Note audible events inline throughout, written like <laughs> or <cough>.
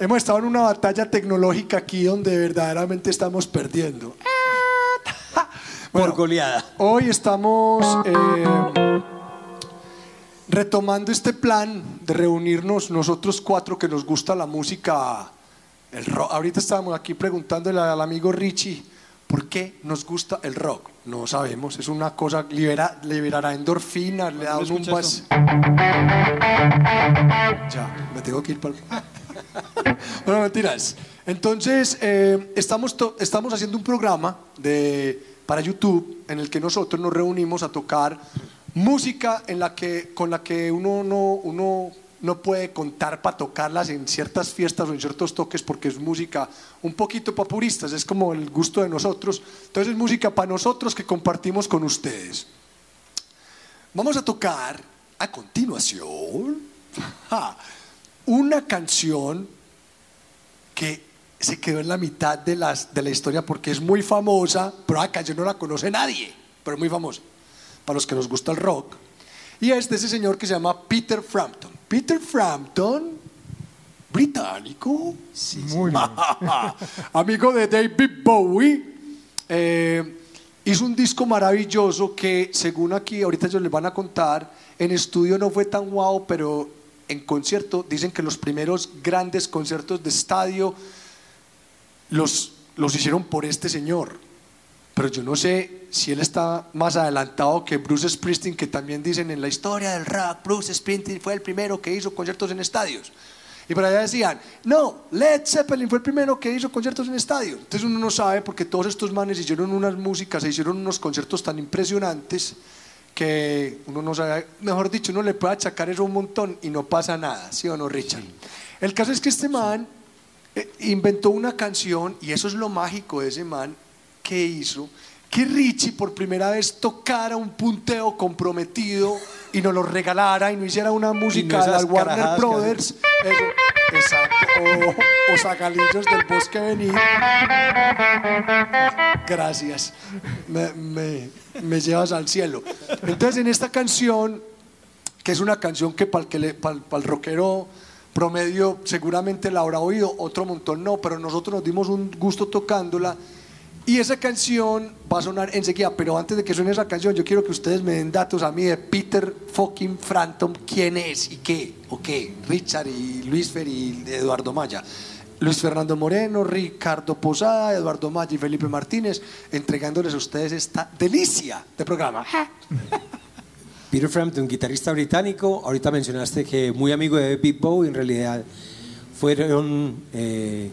Hemos estado en una batalla tecnológica aquí donde verdaderamente estamos perdiendo. <laughs> Por goleada. Hoy estamos eh, retomando este plan de reunirnos nosotros cuatro que nos gusta la música, el rock. Ahorita estábamos aquí preguntándole al amigo Richie por qué nos gusta el rock. No sabemos, es una cosa, libera, liberará endorfinas, le da un Ya, me tengo que ir para... <laughs> <laughs> bueno, mentiras. Entonces, eh, estamos, estamos haciendo un programa de, para YouTube en el que nosotros nos reunimos a tocar música en la que, con la que uno no, uno no puede contar para tocarlas en ciertas fiestas o en ciertos toques porque es música un poquito para puristas, es como el gusto de nosotros. Entonces es música para nosotros que compartimos con ustedes. Vamos a tocar a continuación <laughs> una canción que se quedó en la mitad de, las, de la historia porque es muy famosa, pero la canción no la conoce nadie, pero es muy famosa para los que nos gusta el rock. Y es de ese señor que se llama Peter Frampton. Peter Frampton, británico, Muy <laughs> amigo de David Bowie, eh, hizo un disco maravilloso que, según aquí, ahorita ellos les van a contar, en estudio no fue tan guau, pero en concierto dicen que los primeros grandes conciertos de estadio los, los hicieron por este señor. Pero yo no sé si él está más adelantado que Bruce Springsteen, que también dicen en la historia del rock, Bruce Springsteen fue el primero que hizo conciertos en estadios. Y por allá decían, no, Led Zeppelin fue el primero que hizo conciertos en estadios. Entonces uno no sabe porque todos estos manes hicieron unas músicas, se hicieron unos conciertos tan impresionantes que uno no sabe, mejor dicho, uno le puede achacar eso un montón y no pasa nada, ¿sí o no, Richard? El caso es que este man eh, inventó una canción y eso es lo mágico de ese man que hizo que Richie por primera vez tocara un punteo comprometido y nos lo regalara y no hiciera una música de Warner que Brothers. Eso, exacto. O, o zagalillos del bosque venir. Gracias. Me, me- me llevas al cielo. Entonces, en esta canción, que es una canción que para el, rockero promedio seguramente la habrá oído, otro montón no, pero nosotros nos dimos un gusto tocándola. Y esa canción va a sonar enseguida, pero antes de que suene esa canción, yo quiero que ustedes me den datos a mí de Peter fucking Frampton, quién es y qué, o qué, Richard y Luis Fer y Eduardo Maya. Luis Fernando Moreno, Ricardo Posada, Eduardo Maya y Felipe Martínez, entregándoles a ustedes esta delicia de programa. Peter Frampton, guitarrista británico. Ahorita mencionaste que muy amigo de David Bowie, en realidad fueron eh,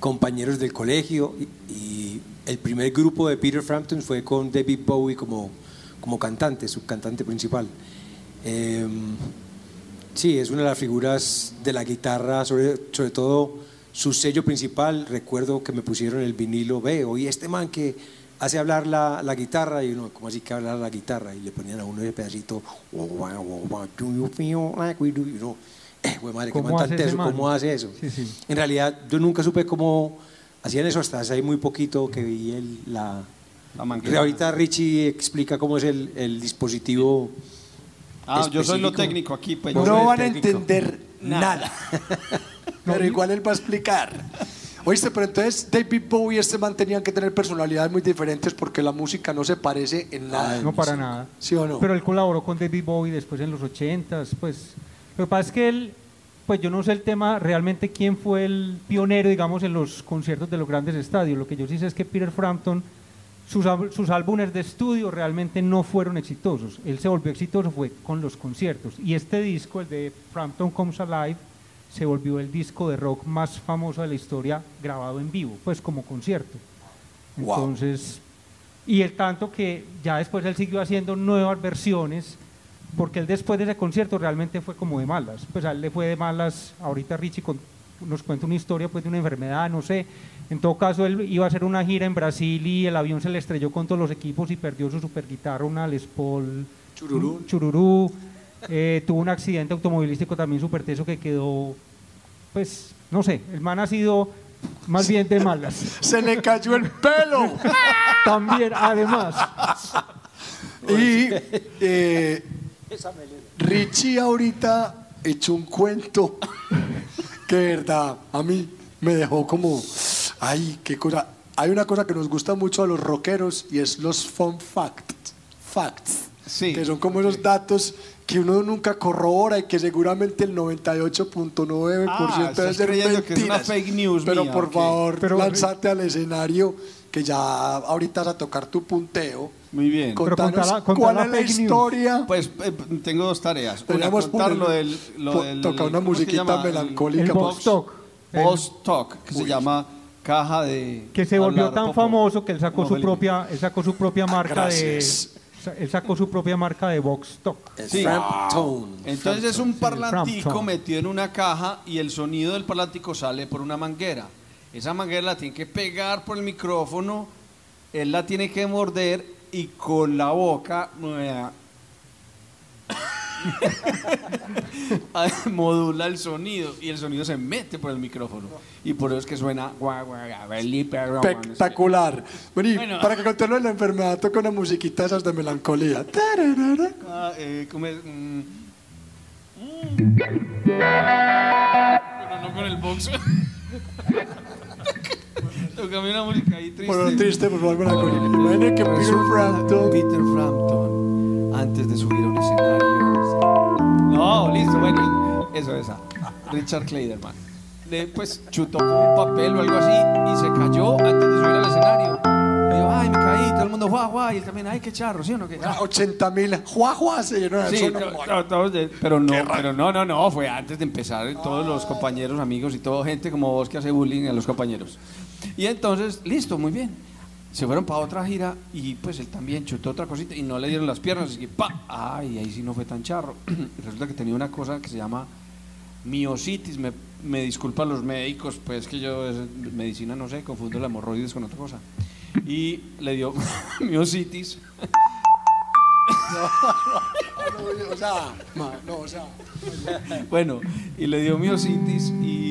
compañeros del colegio y, y el primer grupo de Peter Frampton fue con David Bowie como, como cantante, subcantante principal. Eh, sí, es una de las figuras de la guitarra, sobre, sobre todo su sello principal. Recuerdo que me pusieron el vinilo, ve, oí este man que hace hablar la, la guitarra y uno, ¿cómo así que hablar la guitarra? Y le ponían a uno ese pedacito, "Oh, wow, oh, wow, do you feel like we do? Y uno, eh, güey, madre, ¿qué ¿Cómo man hace man? ¿Cómo hace eso? Sí, sí. En realidad, yo nunca supe cómo hacían eso hasta hace muy poquito que vi el, la... La. Ahorita Richie explica cómo es el, el dispositivo. Ah, yo soy lo específico. técnico aquí. Pues, No van a entender nada. <laughs> Pero igual él va a explicar. Oíste, pero entonces David Bowie y este man tenían que tener personalidades muy diferentes porque la música no se parece en nada. No para nada. ¿Sí o no? Pero él colaboró con David Bowie después en los 80s, pues lo que pasa es que él, pues yo no sé el tema realmente quién fue el pionero, digamos, en los conciertos de los grandes estadios. Lo que yo sí sé es que Peter Frampton, sus, sus álbumes de estudio realmente no fueron exitosos. Él se volvió exitoso fue con los conciertos. Y este disco, el de Frampton Comes Alive, se volvió el disco de rock más famoso de la historia grabado en vivo, pues como concierto. Wow. Entonces, y el tanto que ya después él siguió haciendo nuevas versiones, porque él después de ese concierto realmente fue como de malas. Pues a él le fue de malas, ahorita Richie con- nos cuenta una historia pues de una enfermedad, no sé. En todo caso, él iba a hacer una gira en Brasil y el avión se le estrelló con todos los equipos y perdió su super guitarra, una Les Paul Chururú. Chururú. Eh, tuvo un accidente automovilístico también súper teso que quedó, pues, no sé, el man ha sido más bien de malas. <laughs> Se le cayó el pelo. <laughs> También, además. y eh, Richie ahorita echó un cuento que verdad, a mí me dejó como, ay, qué cosa. Hay una cosa que nos gusta mucho a los rockeros y es los fun facts. Facts. Sí. Que son como esos datos que uno nunca corrobora y que seguramente el 98.9% Ah, debe ser que es una fake news Pero mía, por favor, Pero- lánzate al escenario que ya ahorita vas a tocar tu punteo. Muy bien. Contanos cuál la es la news. historia. Pues eh, tengo dos tareas. Una, contar poner- lo del... Lo po- del tocar una ¿cómo es que musiquita melancólica. El box talk. Post Talk, que se llama caja de... que se volvió tan famoso que él sacó No, su propia, él sacó su propia marca de. Él sacó su propia marca de box talk. Es Sí. Entonces es un parlantico metido en una caja y el sonido del parlantico sale por una manguera. Esa manguera la tiene que pegar por el micrófono, él la tiene que morder y con la boca eh, <laughs> modula el sonido y el sonido se mete por el micrófono. Y por eso es que suena. Espectacular. Vení, Bueno. para que contarlo de la enfermedad, toca una musiquita esas de melancolía. Ah, eh, ¿cómo es? Mm. Mm. Pero no con el box. <laughs> Tócame una música ahí triste. Bueno, triste, por favor, melancolía. Imaginen que Peter Frampton. Peter Frampton, antes de subir a un escenario. No, listo, bueno, eso, esa. Richard Kleiderman. Le, pues chutó con un papel o algo así y se cayó antes de subir al escenario. Y yo, ay, me caí, todo el mundo, guau, guau, y él también, ay, qué charro, ¿sí o no? ¿Qué? 80 mil juajuas se llenó de Sí, todos de- pero no, pero no, no, no, fue antes de empezar, todos los compañeros, amigos y toda gente como vos que hace bullying a los compañeros. Y entonces, listo, muy bien. Se fueron para otra gira y pues él también chutó otra cosita y no le dieron las piernas, así que ¡pa! Ay, ahí sí no fue tan charro. Y <clears throat> Resulta que tenía una cosa que se llama miositis, me, me disculpan los médicos, pues que yo es medicina no sé, confundo la hemorroides con otra cosa. Y le dio <laughs> miositis. <laughs> O sea, no, o sea. Bueno, y le dio miositis y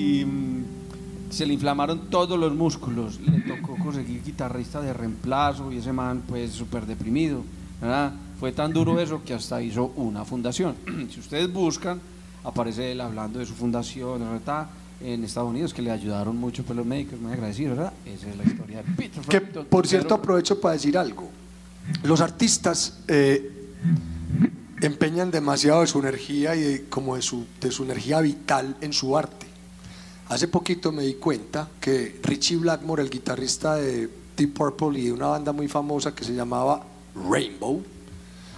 se le inflamaron todos los músculos. Le tocó conseguir guitarrista de reemplazo y ese man, pues, súper deprimido. ¿verdad? Fue tan duro eso que hasta hizo una fundación. <clears throat> si ustedes buscan, aparece él hablando de su fundación ¿verdad? en Estados Unidos, que le ayudaron mucho pues, los médicos, muy agradecidos, ¿verdad? Esa es la historia de Peter Que Frampton. por cierto aprovecho para decir algo. Los artistas eh, empeñan demasiado de su energía y de, como de su, de su energía vital en su arte. Hace poquito me di cuenta que Richie Blackmore, el guitarrista de Deep Purple y de una banda muy famosa que se llamaba Rainbow,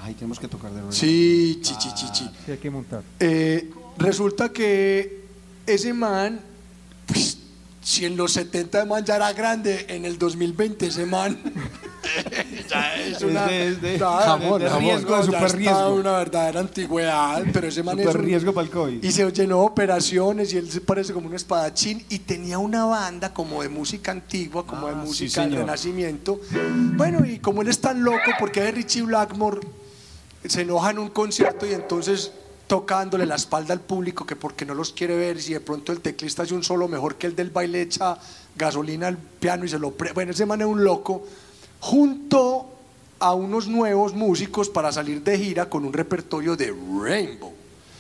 Ay, tenemos que tocar de nuevo. sí, chi, chi, chi, chi. Sí, hay que montar. Eh, resulta que ese man, pues, si en los 70 de man ya era grande, en el 2020 ese man <laughs> ya es Es una de- es de- jamón, de jamón, riesgo, ya super está riesgo. una verdadera antigüedad, pero ese man es Super un- riesgo para el COVID. y se llenó de operaciones y él se parece como un espadachín y tenía una banda como de música antigua, como Ah, de sí, música del señor. renacimiento. Bueno, y como él es tan loco, porque de Richie Blackmore se enoja en un concierto y entonces tocándole la espalda al público que porque no los quiere ver si de pronto el teclista hace un solo mejor que el del baile echa gasolina al piano y se lo pre bueno ese man es un loco junto a unos nuevos músicos para salir de gira con un repertorio de Rainbow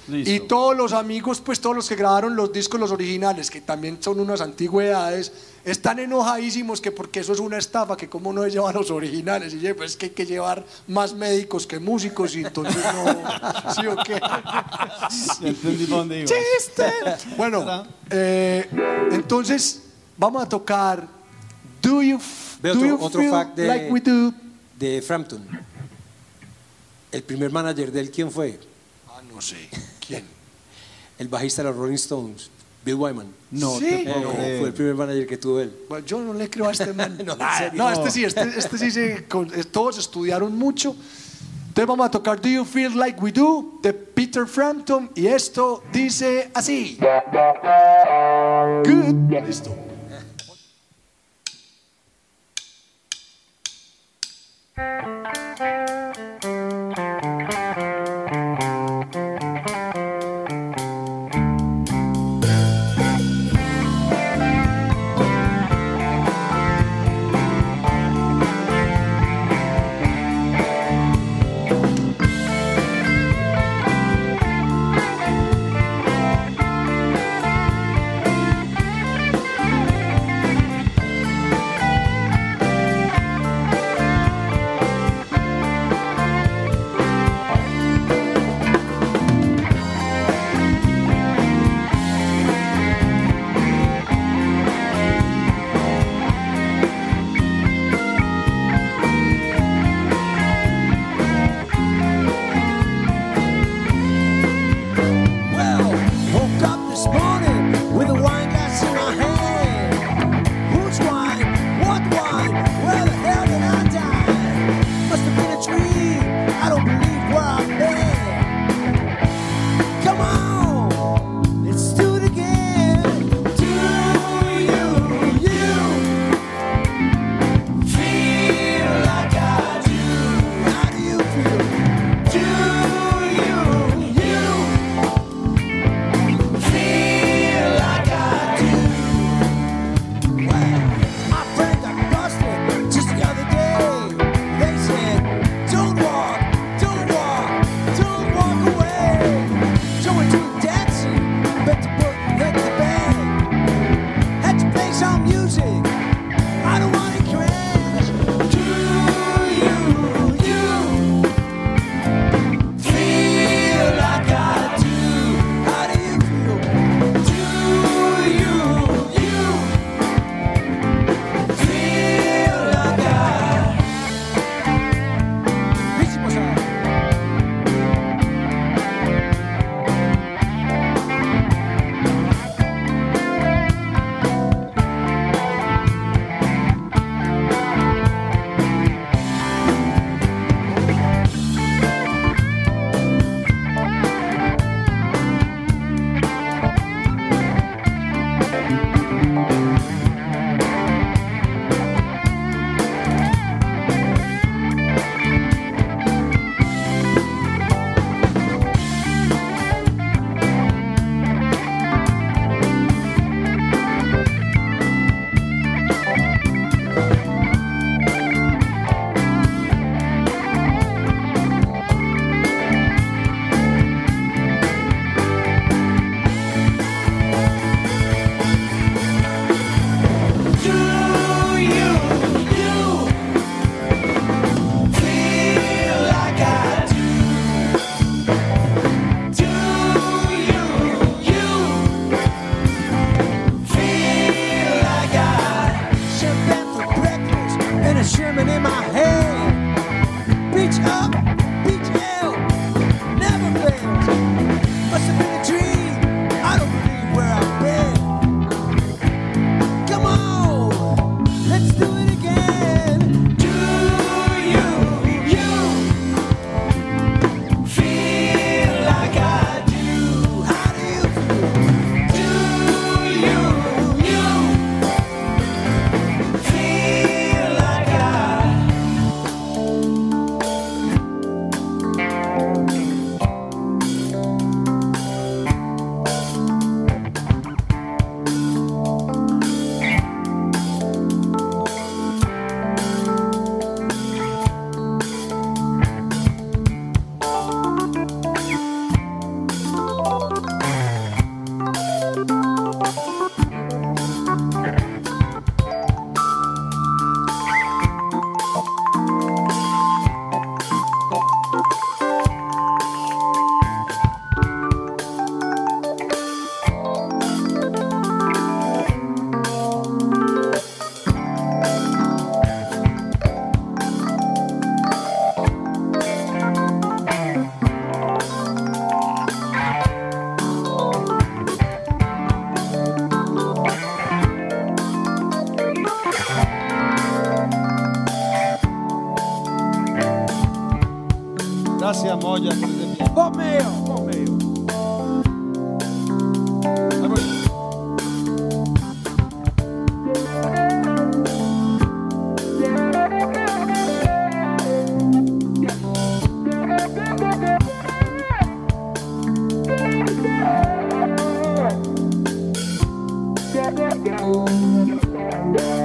Listo. y todos los amigos, pues todos los que grabaron los discos, los originales, que también son unas antigüedades, están enojadísimos que porque eso es una estafa, que cómo no llevan los originales. Y yo, pues es que hay que llevar más médicos que músicos y entonces no, <laughs> ¿sí o qué? ¡Chiste! Bueno, eh, entonces vamos a tocar Do You, Ve otro, otro fact de, Like We Do? de Frampton. El primer manager de él, ¿quién fue? Ah, no sé. ¿Quién? El bajista de los Rolling Stones, Bill Wyman. No Sí. Eh, creer. fue el primer manager que tuvo él. Bueno, yo no le creo a este man. <laughs> No, serio. no, este sí, este, este sí, se, con- eh, todos estudiaron mucho. Entonces vamos a tocar Do You Feel Like We Do de Peter Frampton y esto dice así. <laughs> Good. Listo. moja komeo komeo Yeah.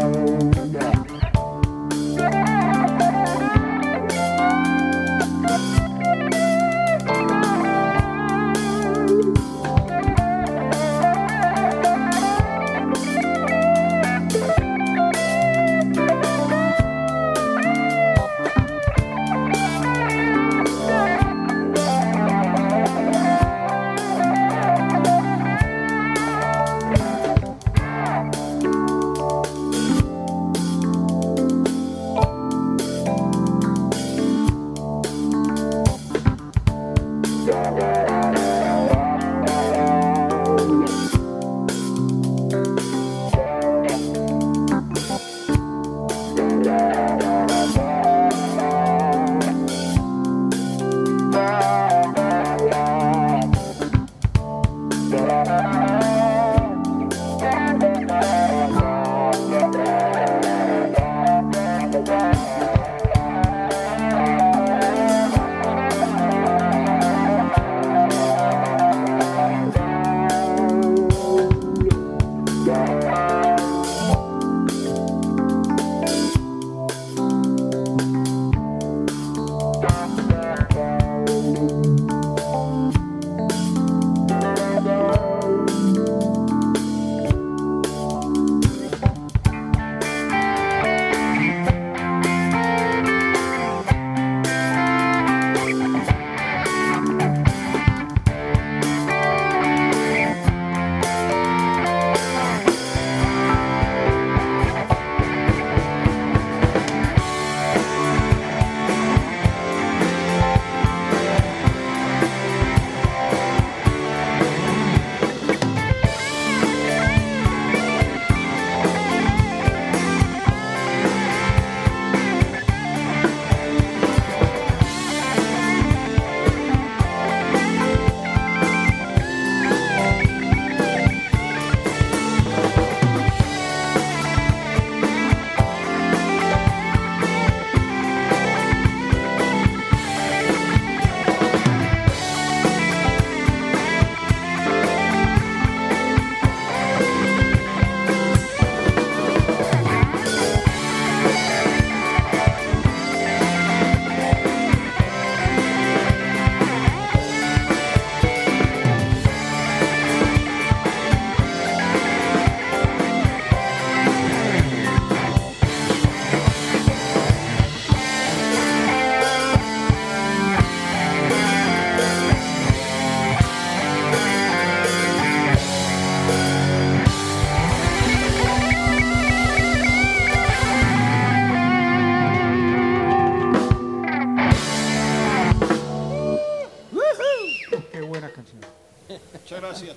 Gracias.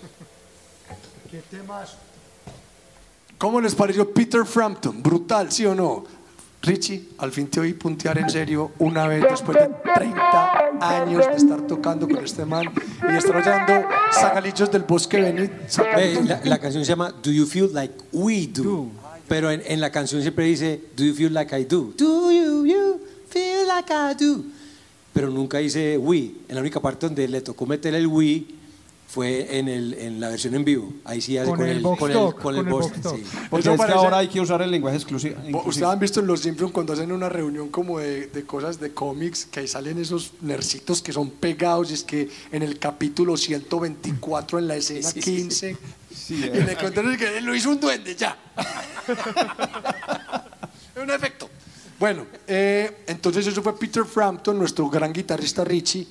¿Qué temas? ¿Cómo les pareció Peter Frampton? Brutal, ¿sí o no? Richie, al fin te oí puntear en serio una vez después de 30 años de estar tocando con este man y estar oyendo Zagalillos del Bosque Benit. La, la canción se llama Do You Feel Like We Do. Pero en, en la canción siempre dice Do You Feel Like I Do. Do you, you feel like I do. Pero nunca dice we. En la única parte donde le tocó meter el we fue en, el, en la versión en vivo. Ahí sí hace Con con, el el, box con el, talk, con el con el box box talk, sí. Porque Eso es que parece- ahora hay que usar el lenguaje exclusivo. Ustedes han visto en Los Simpsons cuando hacen una reunión como de, de cosas de cómics que ahí salen esos nercitos que son pegados y es que en el capítulo 124 en la escena 15 y le contaron que lo hizo un duende ya. Es <laughs> un efecto. Bueno, eh, entonces eso fue Peter Frampton, nuestro gran guitarrista Richie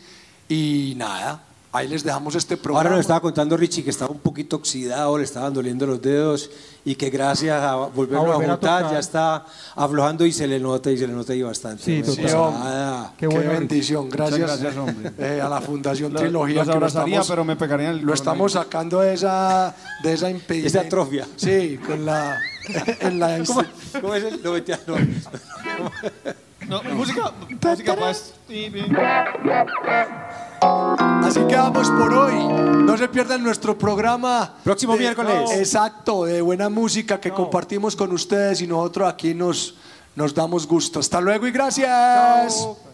y nada, ahí les dejamos este programa. Ahora nos estaba contando Richie que estaba un poquito oxidado, le estaban doliendo los dedos y que gracias a volverlo A a, volver a juntar ya está aflojando y se le nota y se le nota ahí bastante. Sí, No nada. Qué bendición, gracias, gracias, hombre. <laughs> eh, a la Fundación Lo- Trilogía. los que lo abrazaría, estamos- pero me pegarían el Lo estamos sacando de esa, de esa impedimento. Esa atrofia. Sí, con la, en la <laughs> ¿Cómo, cómo es el? Lo metía- no. No, música, música pues. Así que vamos por hoy. No se pierdan nuestro programa. Próximo de- miércoles. Exacto, de buena música que compartimos con ustedes y nosotros aquí nos, nos damos gusto. Hasta luego y gracias. Chao.